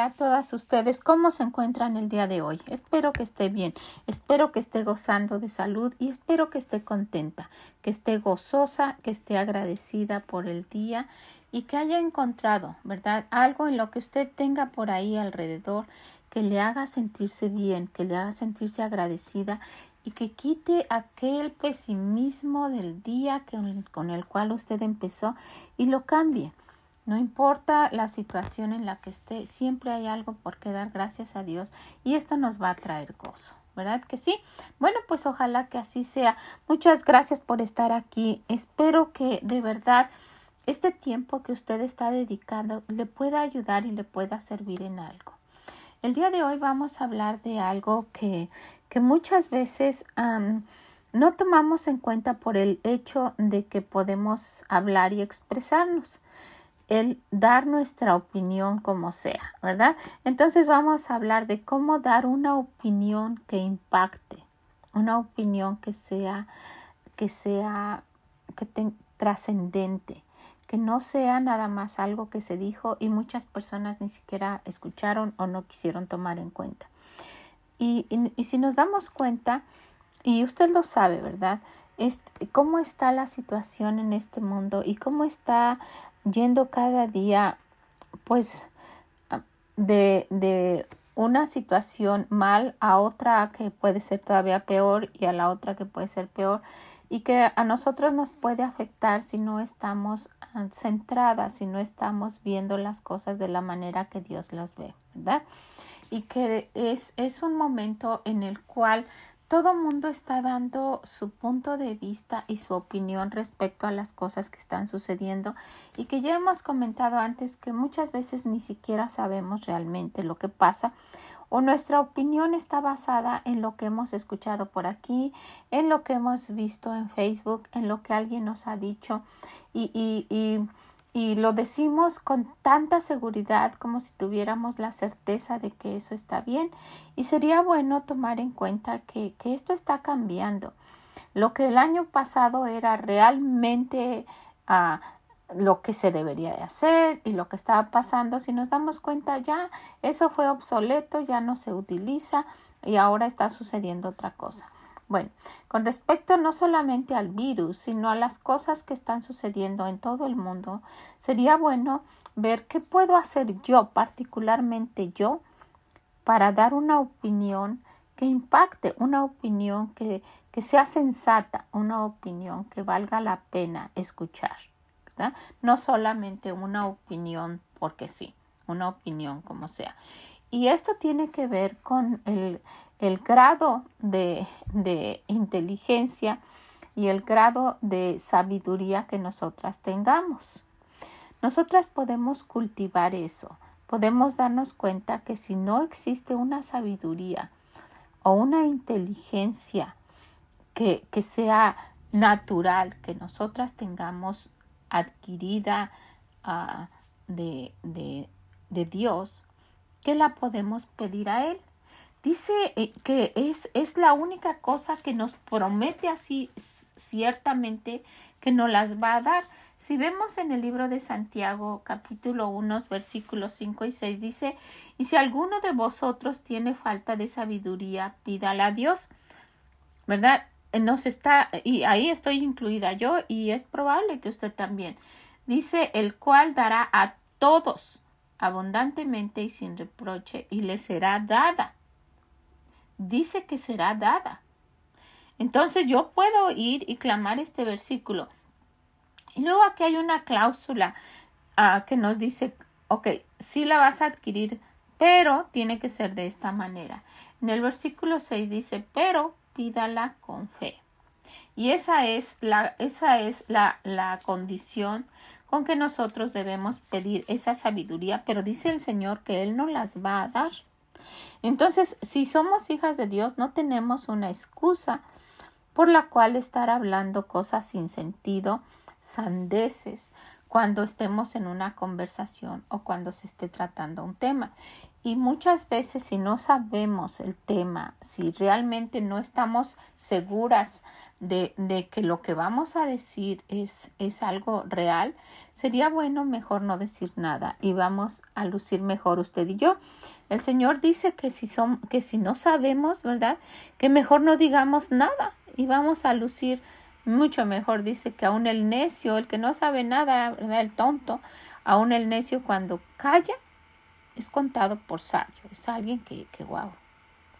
A todas ustedes, ¿cómo se encuentran el día de hoy? Espero que esté bien, espero que esté gozando de salud y espero que esté contenta, que esté gozosa, que esté agradecida por el día y que haya encontrado, ¿verdad? Algo en lo que usted tenga por ahí alrededor que le haga sentirse bien, que le haga sentirse agradecida y que quite aquel pesimismo del día con el cual usted empezó y lo cambie no importa la situación en la que esté, siempre hay algo por qué dar gracias a Dios y esto nos va a traer gozo. ¿Verdad que sí? Bueno, pues ojalá que así sea. Muchas gracias por estar aquí. Espero que de verdad este tiempo que usted está dedicando le pueda ayudar y le pueda servir en algo. El día de hoy vamos a hablar de algo que, que muchas veces no tomamos en cuenta por el hecho de que podemos hablar y expresarnos el dar nuestra opinión como sea, ¿verdad? Entonces vamos a hablar de cómo dar una opinión que impacte, una opinión que sea, que sea, que trascendente, que no sea nada más algo que se dijo y muchas personas ni siquiera escucharon o no quisieron tomar en cuenta. Y, si nos damos cuenta, y usted lo sabe, ¿verdad? cómo está la situación en este mundo y cómo está yendo cada día pues de, de una situación mal a otra que puede ser todavía peor y a la otra que puede ser peor y que a nosotros nos puede afectar si no estamos ah, centradas, si no estamos viendo las cosas de la manera que Dios las ve, ¿verdad? Y que es, es un momento en el cual todo mundo está dando su punto de vista y su opinión respecto a las cosas que están sucediendo y que ya hemos comentado antes que muchas veces ni siquiera sabemos realmente lo que pasa o nuestra opinión está basada en lo que hemos escuchado por aquí, en lo que hemos visto en Facebook, en lo que alguien nos ha dicho y, y, y y lo decimos con tanta seguridad como si tuviéramos la certeza de que eso está bien y sería bueno tomar en cuenta que, que esto está cambiando. Lo que el año pasado era realmente ah, lo que se debería de hacer y lo que estaba pasando, si nos damos cuenta ya eso fue obsoleto, ya no se utiliza y ahora está sucediendo otra cosa. Bueno, con respecto no solamente al virus, sino a las cosas que están sucediendo en todo el mundo, sería bueno ver qué puedo hacer yo, particularmente yo, para dar una opinión que impacte, una opinión que, que sea sensata, una opinión que valga la pena escuchar. ¿verdad? No solamente una opinión porque sí, una opinión como sea. Y esto tiene que ver con el, el grado de, de inteligencia y el grado de sabiduría que nosotras tengamos. Nosotras podemos cultivar eso, podemos darnos cuenta que si no existe una sabiduría o una inteligencia que, que sea natural, que nosotras tengamos adquirida de, de, de Dios, que la podemos pedir a Él. Dice eh, que es, es la única cosa que nos promete así ciertamente que nos las va a dar. Si vemos en el libro de Santiago capítulo 1 versículos 5 y 6 dice, y si alguno de vosotros tiene falta de sabiduría, pídala a Dios. ¿Verdad? Nos está, y ahí estoy incluida yo, y es probable que usted también. Dice, el cual dará a todos abundantemente y sin reproche, y le será dada dice que será dada. Entonces yo puedo ir y clamar este versículo. Y luego aquí hay una cláusula ah, que nos dice, ok, sí la vas a adquirir, pero tiene que ser de esta manera. En el versículo 6 dice, pero pídala con fe. Y esa es la, esa es la, la condición con que nosotros debemos pedir esa sabiduría, pero dice el Señor que Él nos las va a dar. Entonces, si somos hijas de Dios, no tenemos una excusa por la cual estar hablando cosas sin sentido, sandeces, cuando estemos en una conversación o cuando se esté tratando un tema. Y muchas veces si no sabemos el tema, si realmente no estamos seguras de, de, que lo que vamos a decir es, es algo real, sería bueno mejor no decir nada y vamos a lucir mejor usted y yo. El Señor dice que si, son, que si no sabemos, ¿verdad? Que mejor no digamos nada y vamos a lucir mucho mejor. Dice que aún el necio, el que no sabe nada, ¿verdad? El tonto, aún el necio cuando calla es contado por sabio, es alguien que, que wow,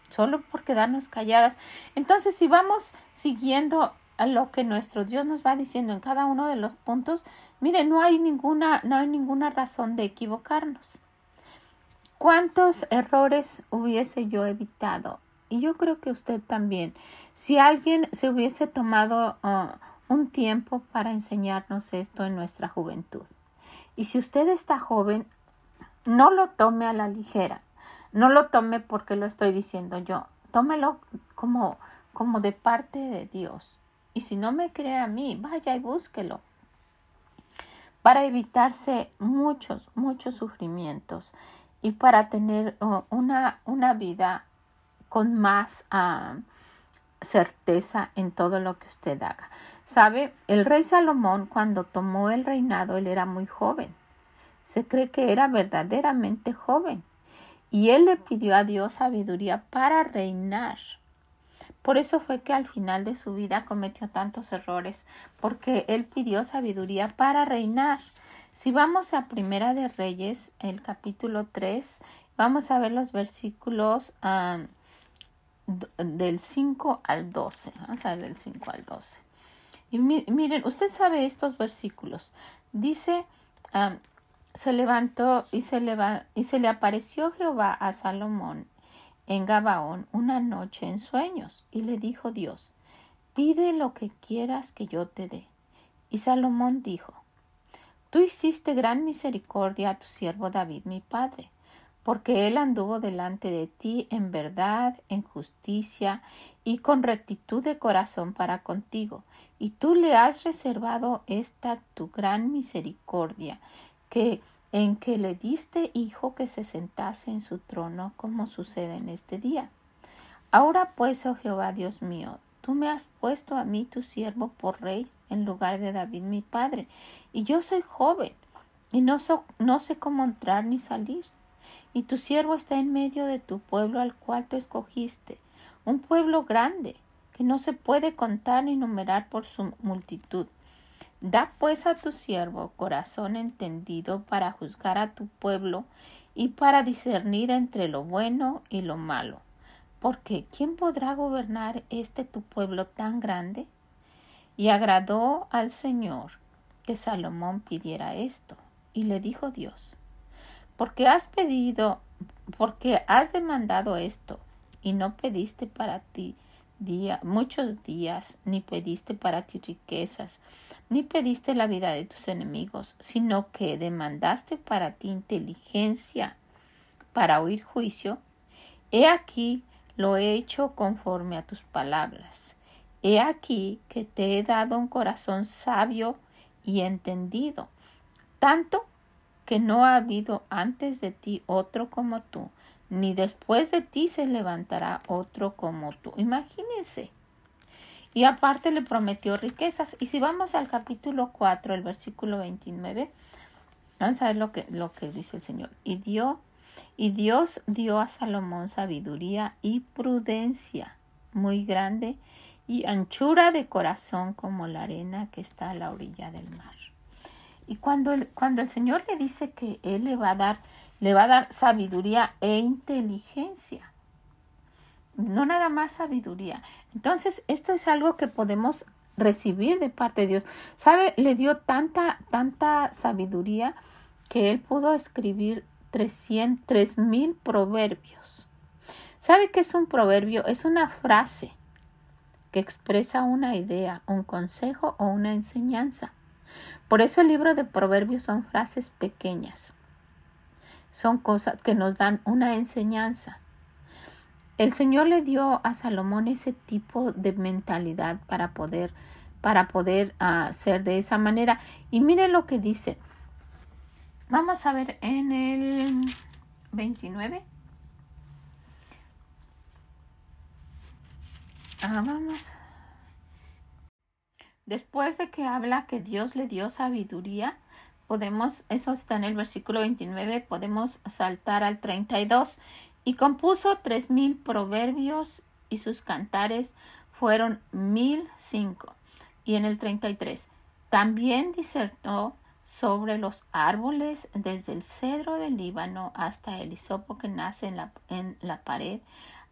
solo por quedarnos calladas. Entonces, si vamos siguiendo a lo que nuestro Dios nos va diciendo en cada uno de los puntos, mire, no hay ninguna, no hay ninguna razón de equivocarnos. ¿Cuántos errores hubiese yo evitado? Y yo creo que usted también. Si alguien se hubiese tomado uh, un tiempo para enseñarnos esto en nuestra juventud. Y si usted está joven, no lo tome a la ligera. No lo tome porque lo estoy diciendo yo. Tómelo como, como de parte de Dios. Y si no me cree a mí, vaya y búsquelo. Para evitarse muchos, muchos sufrimientos y para tener uh, una, una vida con más uh, certeza en todo lo que usted haga. Sabe, el rey Salomón cuando tomó el reinado, él era muy joven. Se cree que era verdaderamente joven y él le pidió a Dios sabiduría para reinar. Por eso fue que al final de su vida cometió tantos errores, porque él pidió sabiduría para reinar. Si vamos a Primera de Reyes, el capítulo 3, vamos a ver los versículos um, del 5 al 12. Vamos a ver del 5 al 12. Y miren, usted sabe estos versículos. Dice, um, se levantó y se, y se le apareció Jehová a Salomón en Gabaón una noche en sueños, y le dijo Dios, pide lo que quieras que yo te dé. Y Salomón dijo, Tú hiciste gran misericordia a tu siervo David mi padre, porque él anduvo delante de ti en verdad, en justicia y con rectitud de corazón para contigo, y tú le has reservado esta tu gran misericordia, que en que le diste hijo que se sentase en su trono, como sucede en este día. Ahora pues, oh Jehová Dios mío, tú me has puesto a mí tu siervo por rey en lugar de David mi padre, y yo soy joven, y no, no sé cómo entrar ni salir. Y tu siervo está en medio de tu pueblo al cual tú escogiste, un pueblo grande, que no se puede contar ni numerar por su multitud. Da pues a tu siervo corazón entendido para juzgar a tu pueblo y para discernir entre lo bueno y lo malo. Porque ¿quién podrá gobernar este tu pueblo tan grande? Y agradó al Señor que Salomón pidiera esto. Y le dijo Dios, porque has pedido, porque has demandado esto, y no pediste para ti día, muchos días, ni pediste para ti riquezas, ni pediste la vida de tus enemigos, sino que demandaste para ti inteligencia para oír juicio. He aquí lo he hecho conforme a tus palabras. He aquí que te he dado un corazón sabio y entendido, tanto que no ha habido antes de ti otro como tú, ni después de ti se levantará otro como tú. Imagínense y aparte le prometió riquezas. Y si vamos al capítulo 4, el versículo 29, vamos a ver lo que, lo que dice el Señor. Y y Dios dio a Salomón sabiduría y prudencia muy grande y anchura de corazón como la arena que está a la orilla del mar. Y cuando el, cuando el Señor le dice que Él le va a dar, le va a dar sabiduría e inteligencia no nada más sabiduría. Entonces, esto es algo que podemos recibir de parte de Dios. ¿Sabe? Le dio tanta, tanta sabiduría que él pudo escribir tres mil proverbios. ¿Sabe qué es un proverbio? Es una frase que expresa una idea, un consejo o una enseñanza. Por eso el libro de proverbios son frases pequeñas. Son cosas que nos dan una enseñanza. El Señor le dio a Salomón ese tipo de mentalidad para poder para poder ser de esa manera. Y miren lo que dice. Vamos a ver en el 29. Ah, vamos. Después de que habla que Dios le dio sabiduría, podemos, eso está en el versículo 29, podemos saltar al 32. Y compuso tres mil proverbios y sus cantares fueron mil cinco. Y en el 33, también disertó sobre los árboles desde el cedro del Líbano hasta el hisopo que nace en la, en la pared,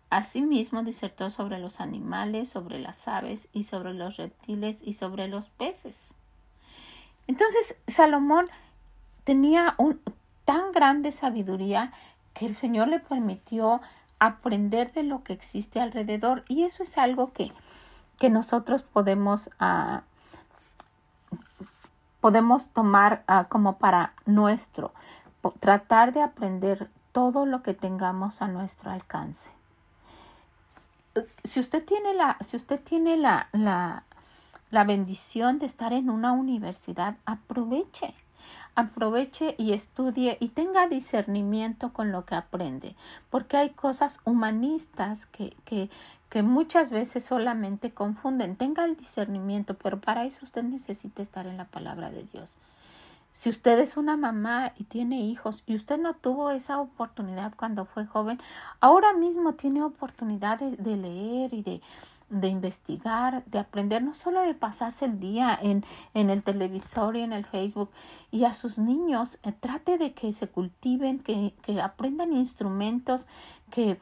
Asimismo disertó sobre los animales, sobre las aves y sobre los reptiles y sobre los peces. Entonces Salomón tenía un tan grande sabiduría que el Señor le permitió aprender de lo que existe alrededor. Y eso es algo que, que nosotros podemos uh, podemos tomar uh, como para nuestro tratar de aprender todo lo que tengamos a nuestro alcance. Si usted tiene la, si usted tiene la, la, la bendición de estar en una universidad, aproveche aproveche y estudie y tenga discernimiento con lo que aprende, porque hay cosas humanistas que, que, que muchas veces solamente confunden. Tenga el discernimiento, pero para eso usted necesita estar en la palabra de Dios. Si usted es una mamá y tiene hijos y usted no tuvo esa oportunidad cuando fue joven, ahora mismo tiene oportunidad de, leer y de, de investigar, de aprender, no solo de pasarse el día en, en el televisor y en el Facebook, y a sus niños eh, trate de que se cultiven, que, que aprendan instrumentos, que,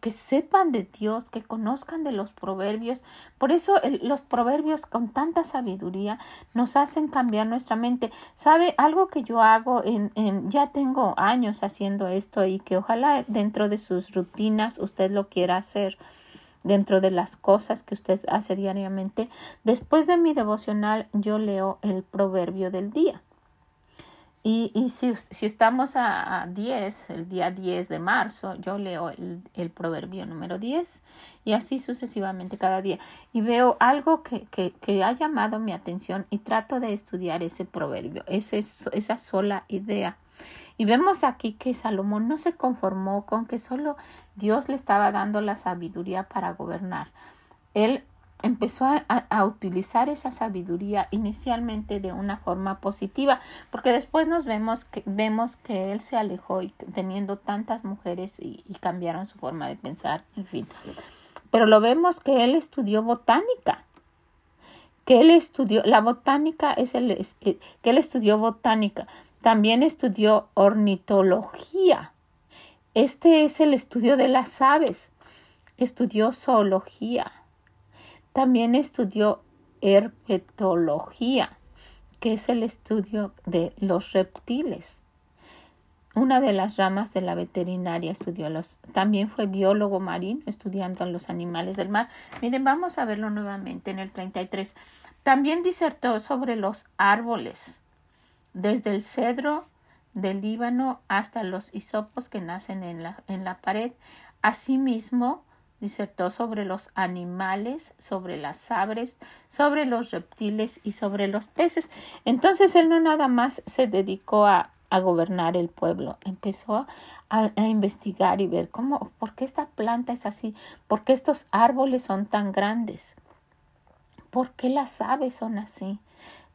que, sepan de Dios, que conozcan de los proverbios. Por eso los proverbios con tanta sabiduría nos hacen cambiar nuestra mente. ¿Sabe? Algo que yo hago en, en, ya tengo años haciendo esto y que ojalá dentro de sus rutinas usted lo quiera hacer dentro de las cosas que usted hace diariamente. Después de mi devocional yo leo el proverbio del día. Y, si, si, estamos a, 10, el día 10 de marzo, yo leo el, el, proverbio número 10 y así sucesivamente cada día. Y veo algo que, que, que ha llamado mi atención y trato de estudiar ese proverbio, ese, esa sola idea. Y vemos aquí que Salomón no se conformó con que solo Dios le estaba dando la sabiduría para gobernar. Él empezó a, utilizar esa sabiduría inicialmente de una forma positiva, porque después nos vemos que vemos que él se alejó y teniendo tantas mujeres y, cambiaron su forma de pensar, en fin. Pero lo vemos que él estudió botánica, que él estudió, la botánica es el, eh, que él estudió botánica, también estudió ornitología. Este es el estudio de las aves. Estudió zoología también estudió herpetología, que es el estudio de los reptiles. Una de las ramas de la veterinaria estudió los. También fue biólogo marino, estudiando a los animales del mar. Miren, vamos a verlo nuevamente en el 33. También disertó sobre los árboles, desde el cedro del Líbano hasta los hisopos que nacen en la, en la pared. Asimismo, disertó sobre los animales, sobre las aves, sobre los reptiles y sobre los peces. Entonces él no nada más se dedicó a, a gobernar el pueblo, empezó a, a, investigar y ver cómo, por qué esta planta es así, por qué estos árboles son tan grandes, por qué las aves son así.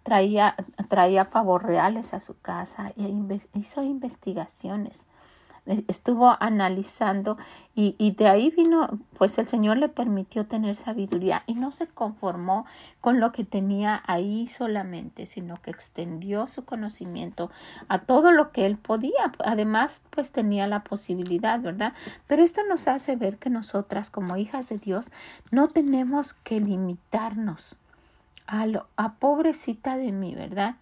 Traía, traía pavos reales a su casa e hizo investigaciones estuvo analizando y, y, de ahí vino, pues el Señor le permitió tener sabiduría y no se conformó con lo que tenía ahí solamente, sino que extendió su conocimiento a todo lo que él podía. Además, pues tenía la posibilidad, ¿verdad? Pero esto nos hace ver que nosotras como hijas de Dios no tenemos que limitarnos a, lo, pobrecita de mí, ¿verdad?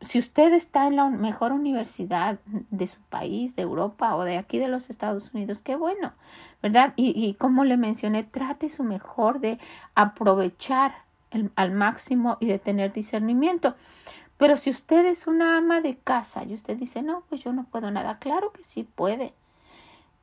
si usted está en la mejor universidad de su país, de Europa o de aquí de los Estados Unidos, qué bueno, ¿verdad? Y, y como le mencioné, trate su mejor de aprovechar al máximo y de tener discernimiento. Pero si usted es una ama de casa y usted dice, no, pues yo no puedo nada, claro que sí puede.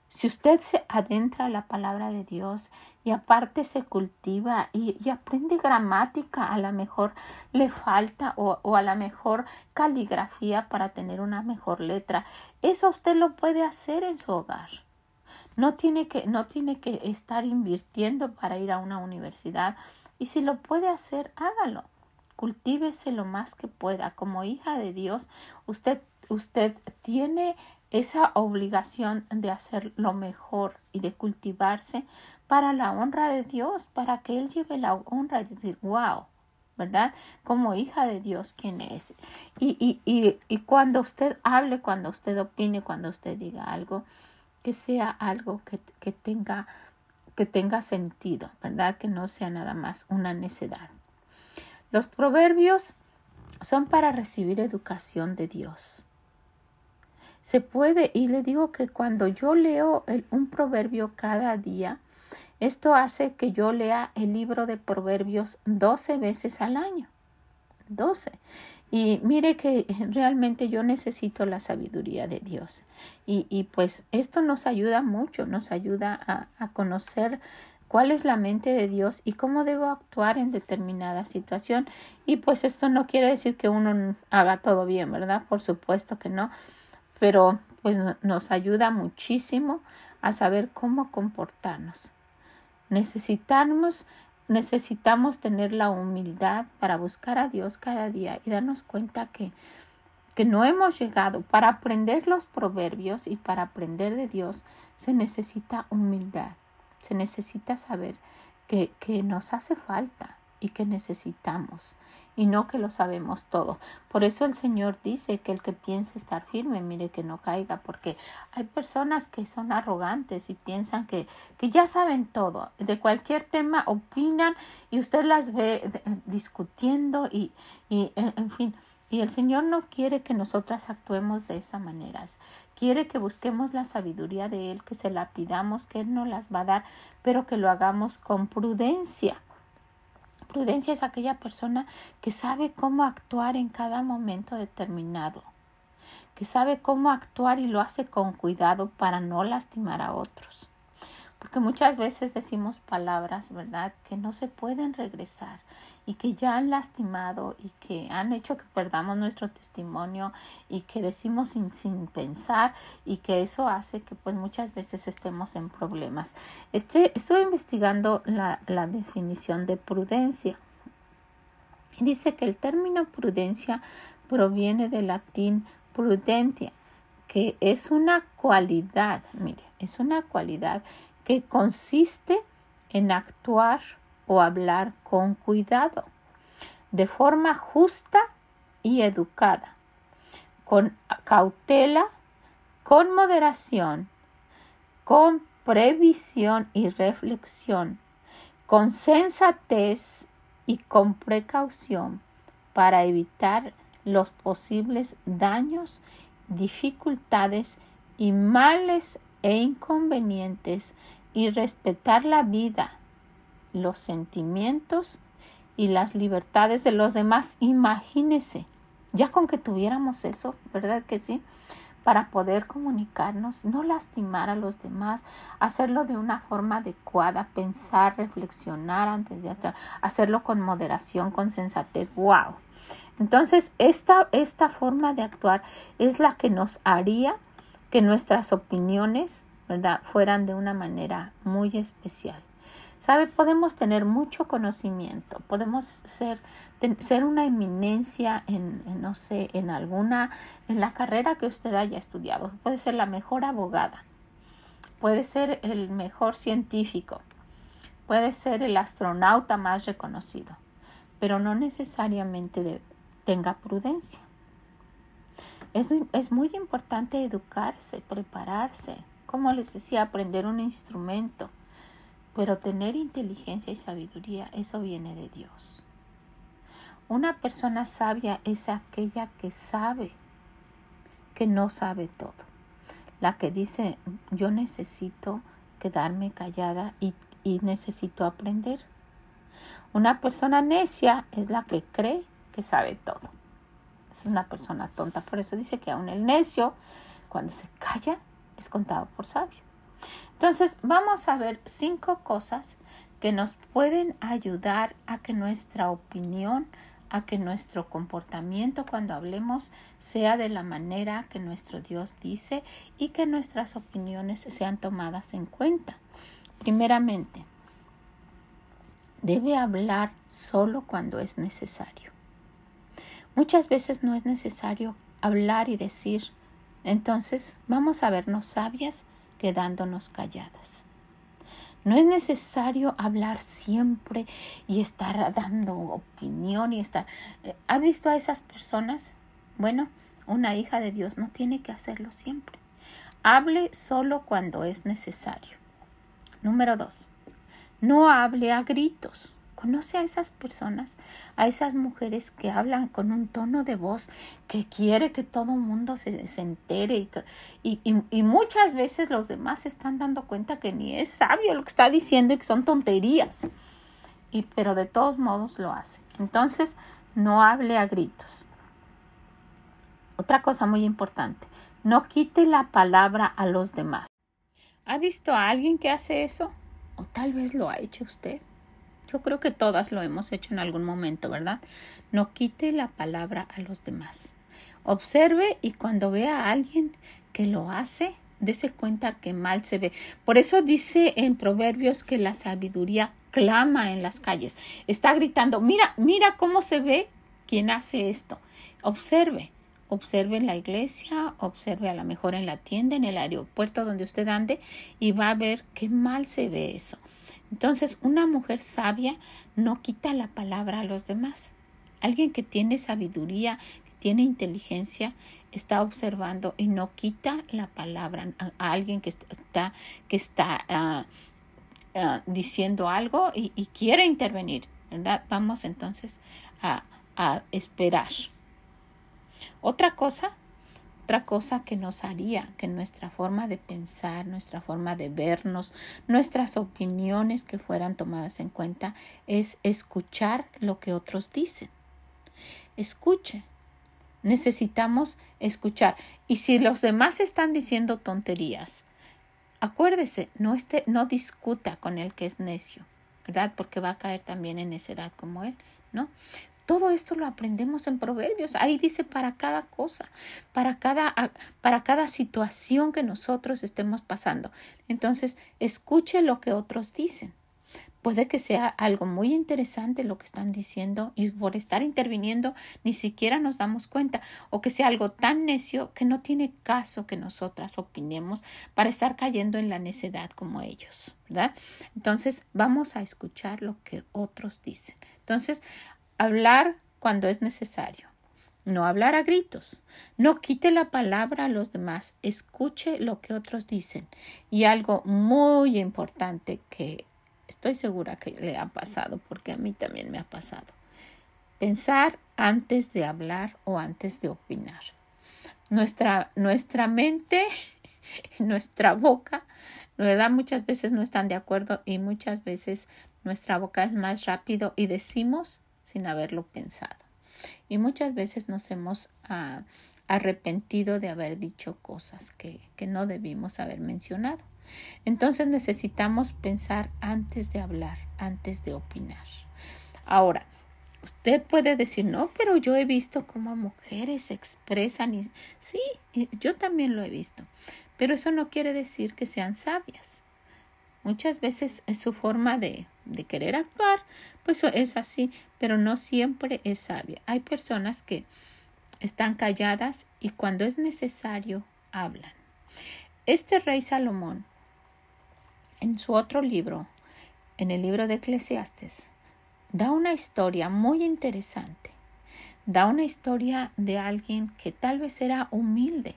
Si usted se adentra a la palabra de Dios y aparte se cultiva y, aprende gramática, a lo mejor le falta o, o a lo mejor caligrafía para tener una mejor letra, eso usted lo puede hacer en su hogar. No tiene que, no tiene que estar invirtiendo para ir a una universidad. Y si lo puede hacer, hágalo. Cultívese lo más que pueda. Como hija de Dios, usted, usted tiene esa obligación de hacer lo mejor y de cultivarse para la honra de Dios, para que Él lleve la honra y decir, wow, ¿verdad? Como hija de Dios, ¿quién es? Y, y, y, y cuando usted hable, cuando usted opine, cuando usted diga algo, que sea algo que, que, tenga, que tenga sentido, ¿verdad? Que no sea nada más una necedad. Los proverbios son para recibir educación de Dios. Se puede, y le digo que cuando yo leo un proverbio cada día, esto hace que yo lea el libro de proverbios 12 veces al año. 12. Y mire que realmente yo necesito la sabiduría de Dios. Y, y pues esto nos ayuda mucho, nos ayuda a, a, conocer cuál es la mente de Dios y cómo debo actuar en determinada situación. Y pues esto no quiere decir que uno haga todo bien, ¿verdad? Por supuesto que no. Pero pues nos ayuda muchísimo a saber cómo comportarnos. Necesitamos necesitamos tener la humildad para buscar a Dios cada día y darnos cuenta que, que no hemos llegado. Para aprender los proverbios y para aprender de Dios se necesita humildad, se necesita saber que, que nos hace falta y que necesitamos y no que lo sabemos todo. Por eso el Señor dice que el que piense estar firme, mire que no caiga, porque hay personas que son arrogantes y piensan que, que ya saben todo, de cualquier tema opinan y usted las ve eh, discutiendo y, y en fin. Y el Señor no quiere que nosotras actuemos de esa manera. Quiere que busquemos la sabiduría de Él, que se la pidamos, que Él nos las va a dar, pero que lo hagamos con prudencia Prudencia es aquella persona que sabe cómo actuar en cada momento determinado, que sabe cómo actuar y lo hace con cuidado para no lastimar a otros. Porque muchas veces decimos palabras, ¿verdad?, que no se pueden regresar y que ya han lastimado y que han hecho que perdamos nuestro testimonio y que decimos sin, sin pensar y que eso hace que pues muchas veces estemos en problemas. Este, estoy investigando la, la definición de prudencia. Dice que el término prudencia proviene del latín prudentia, que es una cualidad, mire, es una cualidad que consiste en actuar o hablar con cuidado, de forma justa y educada, con cautela, con moderación, con previsión y reflexión, con sensatez y con precaución para evitar los posibles daños, dificultades y males e inconvenientes y respetar la vida, los sentimientos y las libertades de los demás. Imagínese, ya con que tuviéramos eso, ¿verdad que sí? Para poder comunicarnos, no lastimar a los demás, hacerlo de una forma adecuada, pensar, reflexionar antes de actuar, hacerlo con moderación, con sensatez. ¡Wow! Entonces, esta, esta forma de actuar es la que nos haría que nuestras opiniones, ¿verdad?, fueran de una manera muy especial. ¿Sabe? Podemos tener mucho conocimiento, podemos ser, ser una eminencia en, no sé, en alguna, en la carrera que usted haya estudiado. Puede ser la mejor abogada, puede ser el mejor científico, puede ser el astronauta más reconocido, pero no necesariamente tenga prudencia. Es, muy importante educarse, prepararse, como les decía, aprender un instrumento pero tener inteligencia y sabiduría, eso viene de Dios. Una persona sabia es aquella que sabe que no sabe todo. La que dice, yo necesito quedarme callada y necesito aprender. Una persona necia es la que cree que sabe todo. Es una persona tonta. Por eso dice que aún el necio, cuando se calla, es contado por sabio. Entonces, vamos a ver cinco cosas que nos pueden ayudar a que nuestra opinión, a que nuestro comportamiento cuando hablemos sea de la manera que nuestro Dios dice y que nuestras opiniones sean tomadas en cuenta. Primeramente, debe hablar solo cuando es necesario. Muchas veces no es necesario hablar y decir, entonces vamos a vernos sabias quedándonos calladas. No es necesario hablar siempre y estar dando opinión y estar... Eh, ¿Ha visto a esas personas? Bueno, una hija de Dios no tiene que hacerlo siempre. Hable solo cuando es necesario. Número dos, no hable a gritos. Conoce a esas personas, a esas mujeres que hablan con un tono de voz que quiere que todo el mundo se, se entere y, y, muchas veces los demás se están dando cuenta que ni es sabio lo que está diciendo y que son tonterías. Y, pero de todos modos lo hace. Entonces, no hable a gritos. Otra cosa muy importante, no quite la palabra a los demás. ¿Ha visto a alguien que hace eso? O tal vez lo ha hecho usted. Yo creo que todas lo hemos hecho en algún momento, ¿verdad? No quite la palabra a los demás. Observe y cuando vea a alguien que lo hace, dése cuenta que mal se ve. Por eso dice en Proverbios que la sabiduría clama en las calles. Está gritando, mira, mira cómo se ve quien hace esto. Observe, observe en la iglesia, observe a lo mejor en la tienda, en el aeropuerto donde usted ande y va a ver qué mal se ve eso. Entonces, una mujer sabia no quita la palabra a los demás. Alguien que tiene sabiduría, que tiene inteligencia, está observando y no quita la palabra a, alguien que está, que está ah, ah, diciendo algo y, quiere intervenir, ¿verdad? Vamos entonces a, a esperar. Otra cosa otra cosa que nos haría que nuestra forma de pensar, nuestra forma de vernos, nuestras opiniones que fueran tomadas en cuenta es escuchar lo que otros dicen. Escuche. Necesitamos escuchar. Y si los demás están diciendo tonterías, acuérdese, no, esté, no discuta con el que es necio, ¿verdad? Porque va a caer también en necedad como él, ¿no? Todo esto lo aprendemos en Proverbios. Ahí dice para cada cosa, para cada, para cada situación que nosotros estemos pasando. Entonces, escuche lo que otros dicen. Puede que sea algo muy interesante lo que están diciendo y por estar interviniendo ni siquiera nos damos cuenta o que sea algo tan necio que no tiene caso que nosotras opinemos para estar cayendo en la necedad como ellos. Entonces vamos a escuchar lo que otros dicen. Entonces Hablar cuando es necesario. No hablar a gritos. No quite la palabra a los demás. Escuche lo que otros dicen. Y algo muy importante que estoy segura que le ha pasado, porque a mí también me ha pasado. Pensar antes de hablar o antes de opinar. Nuestra, nuestra mente, nuestra boca, ¿verdad? Muchas veces no están de acuerdo y muchas veces nuestra boca es más rápido y decimos sin haberlo pensado. Y muchas veces nos hemos ah, arrepentido de haber dicho cosas que, que no debimos haber mencionado. Entonces necesitamos pensar antes de hablar, antes de opinar. Ahora, usted puede decir, no, pero yo he visto cómo mujeres se expresan y sí, yo también lo he visto, pero eso no quiere decir que sean sabias. Muchas veces es su forma de, de querer actuar, pues es así, pero no siempre es sabia. Hay personas que están calladas y cuando es necesario hablan. Este rey Salomón, en su otro libro, en el libro de Eclesiastes, da una historia muy interesante. Da una historia de alguien que tal vez era humilde,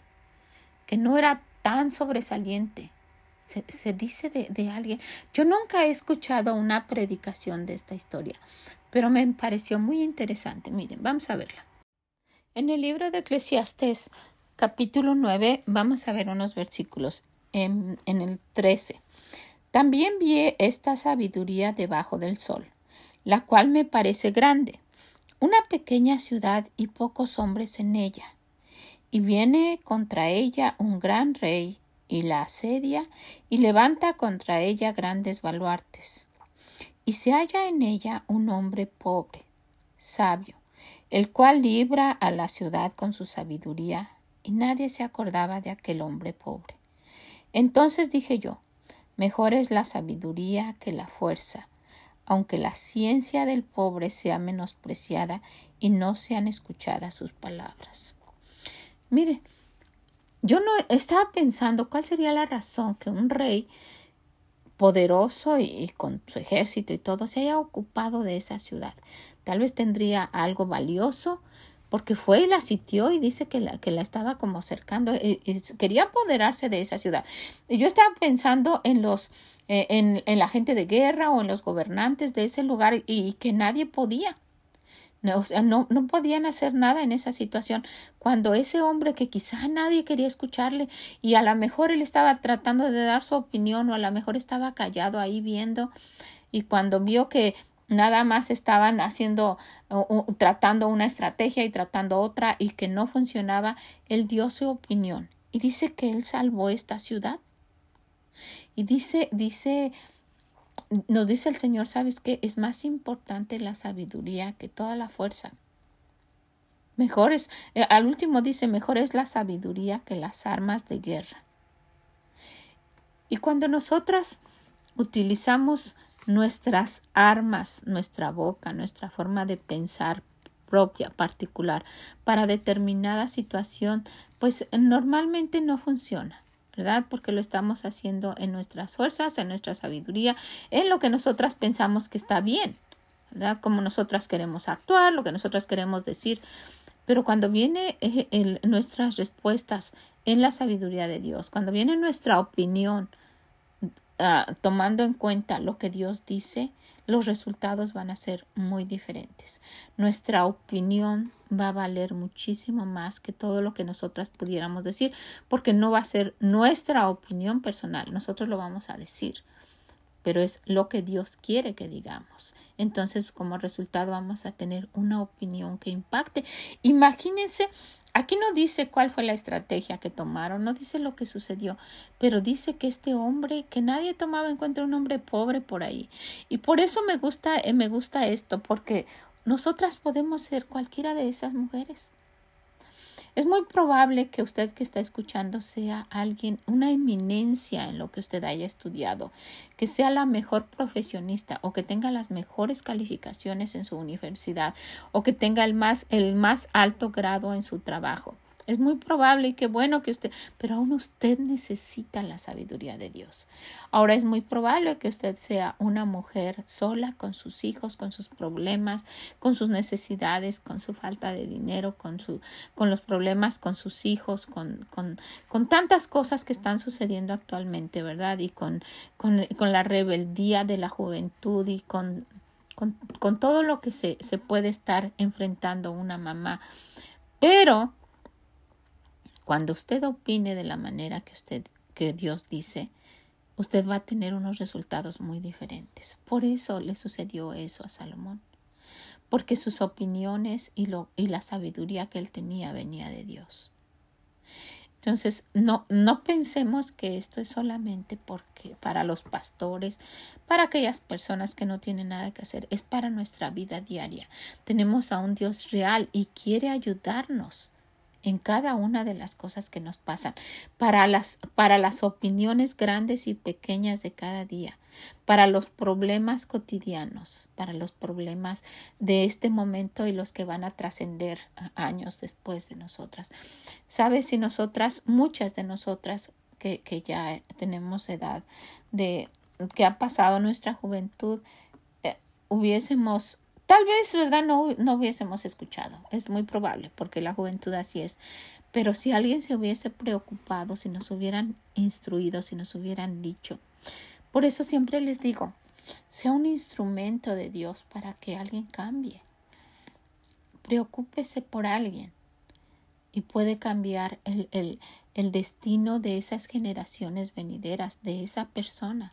que no era tan sobresaliente, se, dice de, alguien. Yo nunca he escuchado una predicación de esta historia, pero me pareció muy interesante. Miren, vamos a verla. En el libro de Eclesiastes, capítulo 9, vamos a ver unos versículos en, en el 13. También vi esta sabiduría debajo del sol, la cual me parece grande, una pequeña ciudad y pocos hombres en ella. Y viene contra ella un gran rey y la asedia y levanta contra ella grandes baluartes. Y se halla en ella un hombre pobre, sabio, el cual libra a la ciudad con su sabiduría, y nadie se acordaba de aquel hombre pobre. Entonces dije yo, mejor es la sabiduría que la fuerza, aunque la ciencia del pobre sea menospreciada y no sean escuchadas sus palabras. Mire, yo no estaba pensando cuál sería la razón que un rey poderoso y, con su ejército y todo se haya ocupado de esa ciudad. Tal vez tendría algo valioso porque fue y la sitió y dice que la, que la estaba como cercando y, quería apoderarse de esa ciudad. Y yo estaba pensando en los eh, en, en, la gente de guerra o en los gobernantes de ese lugar y que nadie podía. No, o sea, no, no podían hacer nada en esa situación cuando ese hombre que quizá nadie quería escucharle y a lo mejor él estaba tratando de dar su opinión o a lo mejor estaba callado ahí viendo y cuando vio que nada más estaban haciendo tratando una estrategia y tratando otra y que no funcionaba, él dio su opinión y dice que él salvó esta ciudad. Y dice dice nos dice el Señor, ¿sabes qué? Es más importante la sabiduría que toda la fuerza. Mejor es, eh, al último dice, mejor es la sabiduría que las armas de guerra. Y cuando nosotras utilizamos nuestras armas, nuestra boca, nuestra forma de pensar propia, particular, para determinada situación, pues normalmente no funciona. ¿Verdad? Porque lo estamos haciendo en nuestras fuerzas, en nuestra sabiduría, en lo que nosotras pensamos que está bien, ¿verdad? Como nosotras queremos actuar, lo que nosotras queremos decir. Pero cuando viene eh, nuestras respuestas en la sabiduría de Dios, cuando viene nuestra opinión, ah, tomando en cuenta lo que Dios dice, los resultados van a ser muy diferentes. Nuestra opinión va a valer muchísimo más que todo lo que nosotras pudiéramos decir, porque no va a ser nuestra opinión personal, nosotros lo vamos a decir, pero es lo que Dios quiere que digamos. Entonces, como resultado, vamos a tener una opinión que impacte. Imagínense Aquí no dice cuál fue la estrategia que tomaron, no dice lo que sucedió, pero dice que este hombre, que nadie tomaba en cuenta un hombre pobre por ahí. Y por eso me gusta, eh, me gusta esto, porque nosotras podemos ser cualquiera de esas mujeres. Es muy probable que usted que está escuchando sea alguien, una eminencia en lo que usted haya estudiado, que sea la mejor profesionista o que tenga las mejores calificaciones en su universidad o que tenga el más, el más alto grado en su trabajo. Es muy probable y qué bueno que usted, pero aún usted necesita la sabiduría de Dios. Ahora es muy probable que usted sea una mujer sola con sus hijos, con sus problemas, con sus necesidades, con su falta de dinero, con su, con los problemas con sus hijos, con, con, con tantas cosas que están sucediendo actualmente, ¿verdad? Y con, con, con la rebeldía de la juventud y con con, con, todo lo que se, se, puede estar enfrentando una mamá. Pero cuando usted opine de la manera que usted que Dios dice, usted va a tener unos resultados muy diferentes. Por eso le sucedió eso a Salomón, porque sus opiniones y, la sabiduría que él tenía venía de Dios. Entonces, no, no pensemos que esto es solamente porque para los pastores, para aquellas personas que no tienen nada que hacer, es para nuestra vida diaria. Tenemos a un Dios real y quiere ayudarnos en cada una de las cosas que nos pasan, para las, para las opiniones grandes y pequeñas de cada día, para los problemas cotidianos, para los problemas de este momento y los que van a trascender años después de nosotras. Sabes, si nosotras, muchas de nosotras que, que ya tenemos edad, de que ha pasado nuestra juventud, eh, hubiésemos Tal vez, ¿verdad? No, no hubiésemos escuchado. Es muy probable, porque la juventud así es. Pero si alguien se hubiese preocupado, si nos hubieran instruido, si nos hubieran dicho. Por eso siempre les digo, sea un instrumento de Dios para que alguien cambie. Preocúpese por alguien y puede cambiar el, el, el destino de esas generaciones venideras, de esa persona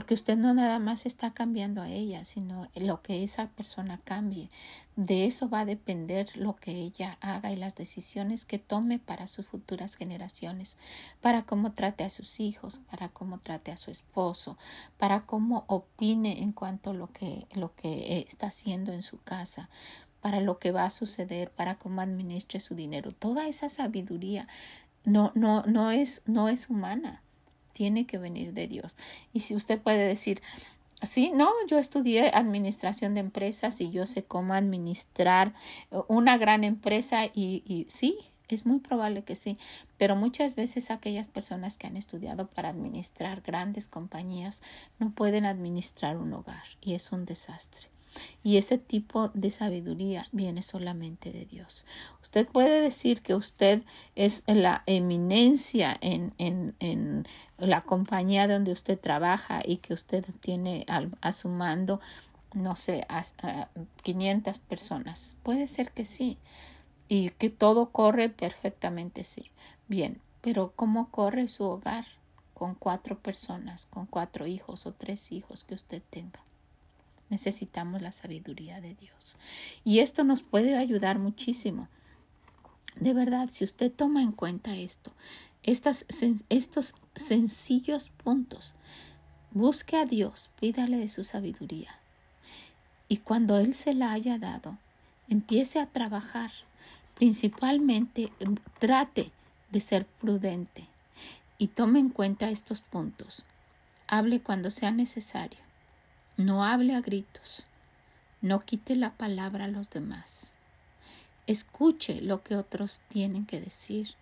porque usted no nada más está cambiando a ella, sino lo que esa persona cambie. De eso va a depender lo que ella haga y las decisiones que tome para sus futuras generaciones, para cómo trate a sus hijos, para cómo trate a su esposo, para cómo opine en cuanto a lo que, lo que está haciendo en su casa para lo que va a suceder, para cómo administre su dinero. Toda esa sabiduría no, no, no, es, no es humana tiene que venir de Dios. Y si usted puede decir, sí, no, yo estudié administración de empresas y yo sé cómo administrar una gran empresa y, y sí, es muy probable que sí, pero muchas veces aquellas personas que han estudiado para administrar grandes compañías no pueden administrar un hogar y es un desastre. Y ese tipo de sabiduría viene solamente de Dios. Usted puede decir que usted es la eminencia en, en, en la compañía donde usted trabaja y que usted tiene a, su mando, no sé, a, a 500 personas. Puede ser que sí. Y que todo corre perfectamente, sí. Bien, pero ¿cómo corre su hogar? Con cuatro personas, con cuatro hijos o tres hijos que usted tenga. Necesitamos la sabiduría de Dios. Y esto nos puede ayudar muchísimo. De verdad, si usted toma en cuenta esto, estos sencillos puntos, busque a Dios, pídale de su sabiduría. Y cuando Él se la haya dado, empiece a trabajar. Principalmente em, trate de ser prudente y tome en cuenta estos puntos. Hable cuando sea necesario no hable a gritos. No quite la palabra a los demás. Escuche lo que otros tienen que decir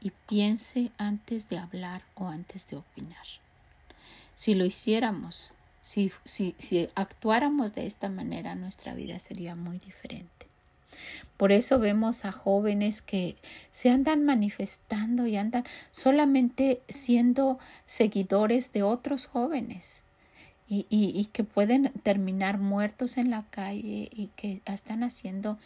y piense antes de hablar o antes de opinar. Si lo hiciéramos, si, si, si actuáramos de esta manera, nuestra vida sería muy diferente. Por eso vemos a jóvenes que se andan manifestando y andan solamente siendo seguidores de otros jóvenes y, y, que pueden terminar muertos en la calle y que están haciendo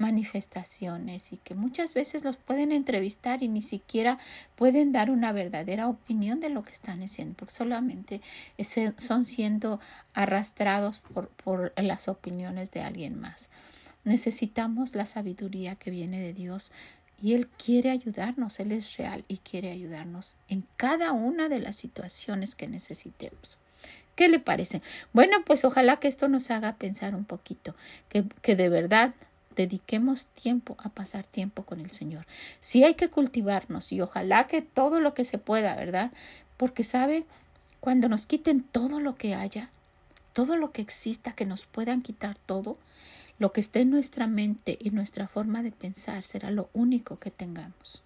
manifestaciones y que muchas veces los pueden entrevistar y ni siquiera pueden dar una verdadera opinión de lo que están haciendo, porque solamente son siendo arrastrados por, por las opiniones de alguien más. Necesitamos la sabiduría que viene de Dios y Él quiere ayudarnos, Él es real y quiere ayudarnos en cada una de las situaciones que necesitemos. ¿Qué le parece? Bueno, pues ojalá que esto nos haga pensar un poquito, que, que de verdad dediquemos tiempo a pasar tiempo con el Señor. Sí hay que cultivarnos y ojalá que todo lo que se pueda, ¿verdad? Porque sabe, cuando nos quiten todo lo que haya, todo lo que exista, que nos puedan quitar todo, lo que esté en nuestra mente y nuestra forma de pensar será lo único que tengamos.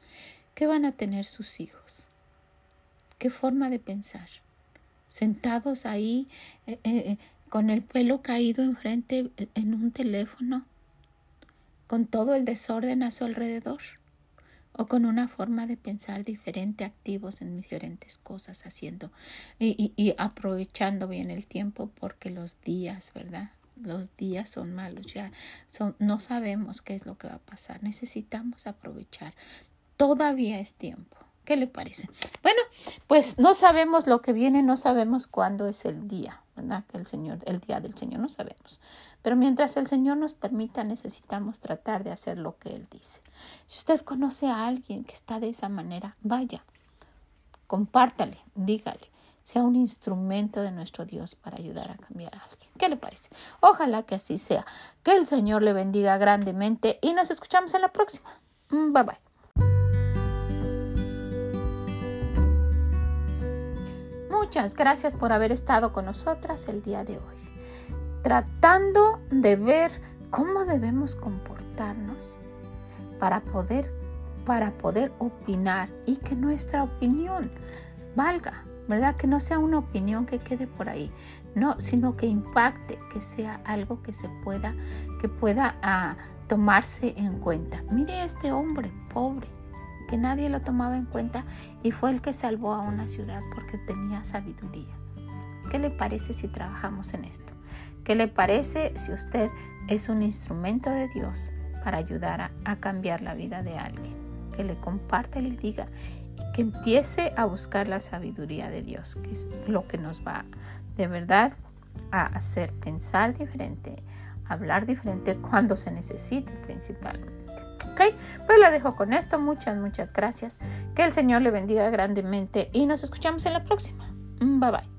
¿Qué van a tener sus hijos? ¿Qué forma de pensar? Sentados ahí eh, eh, eh, con el pelo caído enfrente en un teléfono, con todo el desorden a su alrededor, o con una forma de pensar diferente, activos en diferentes cosas, haciendo y, y aprovechando bien el tiempo porque los días, ¿verdad? Los días son malos, ya son, no sabemos qué es lo que va a pasar, necesitamos aprovechar. Todavía es tiempo. ¿Qué le parece? Bueno, pues no sabemos lo que viene, no sabemos cuándo es el día, ¿verdad? Que el Señor, el día del Señor, no sabemos. Pero mientras el Señor nos permita, necesitamos tratar de hacer lo que Él dice. Si usted conoce a alguien que está de esa manera, vaya, compártale, dígale, sea un instrumento de nuestro Dios para ayudar a cambiar a alguien. ¿Qué le parece? Ojalá que así sea. Que el Señor le bendiga grandemente y nos escuchamos en la próxima. Bye bye. Muchas gracias por haber estado con nosotras el día de hoy, tratando de ver cómo debemos comportarnos para poder para poder opinar y que nuestra opinión valga, ¿verdad? Que no sea una opinión que quede por ahí, no, sino que impacte, que sea algo que se pueda, que pueda ah, tomarse en cuenta. Mire este hombre pobre, que nadie lo tomaba en cuenta y fue el que salvó a una ciudad porque tenía sabiduría. ¿Qué le parece si trabajamos en esto? ¿Qué le parece si usted es un instrumento de Dios para ayudar a, cambiar la vida de alguien? Que le comparte y le diga y que empiece a buscar la sabiduría de Dios, que es lo que nos va de verdad a hacer pensar diferente, hablar diferente cuando se necesite principalmente. ¿Ok? Pues la dejo con esto. Muchas, muchas gracias. Que el Señor le bendiga grandemente y nos escuchamos en la próxima. Bye bye.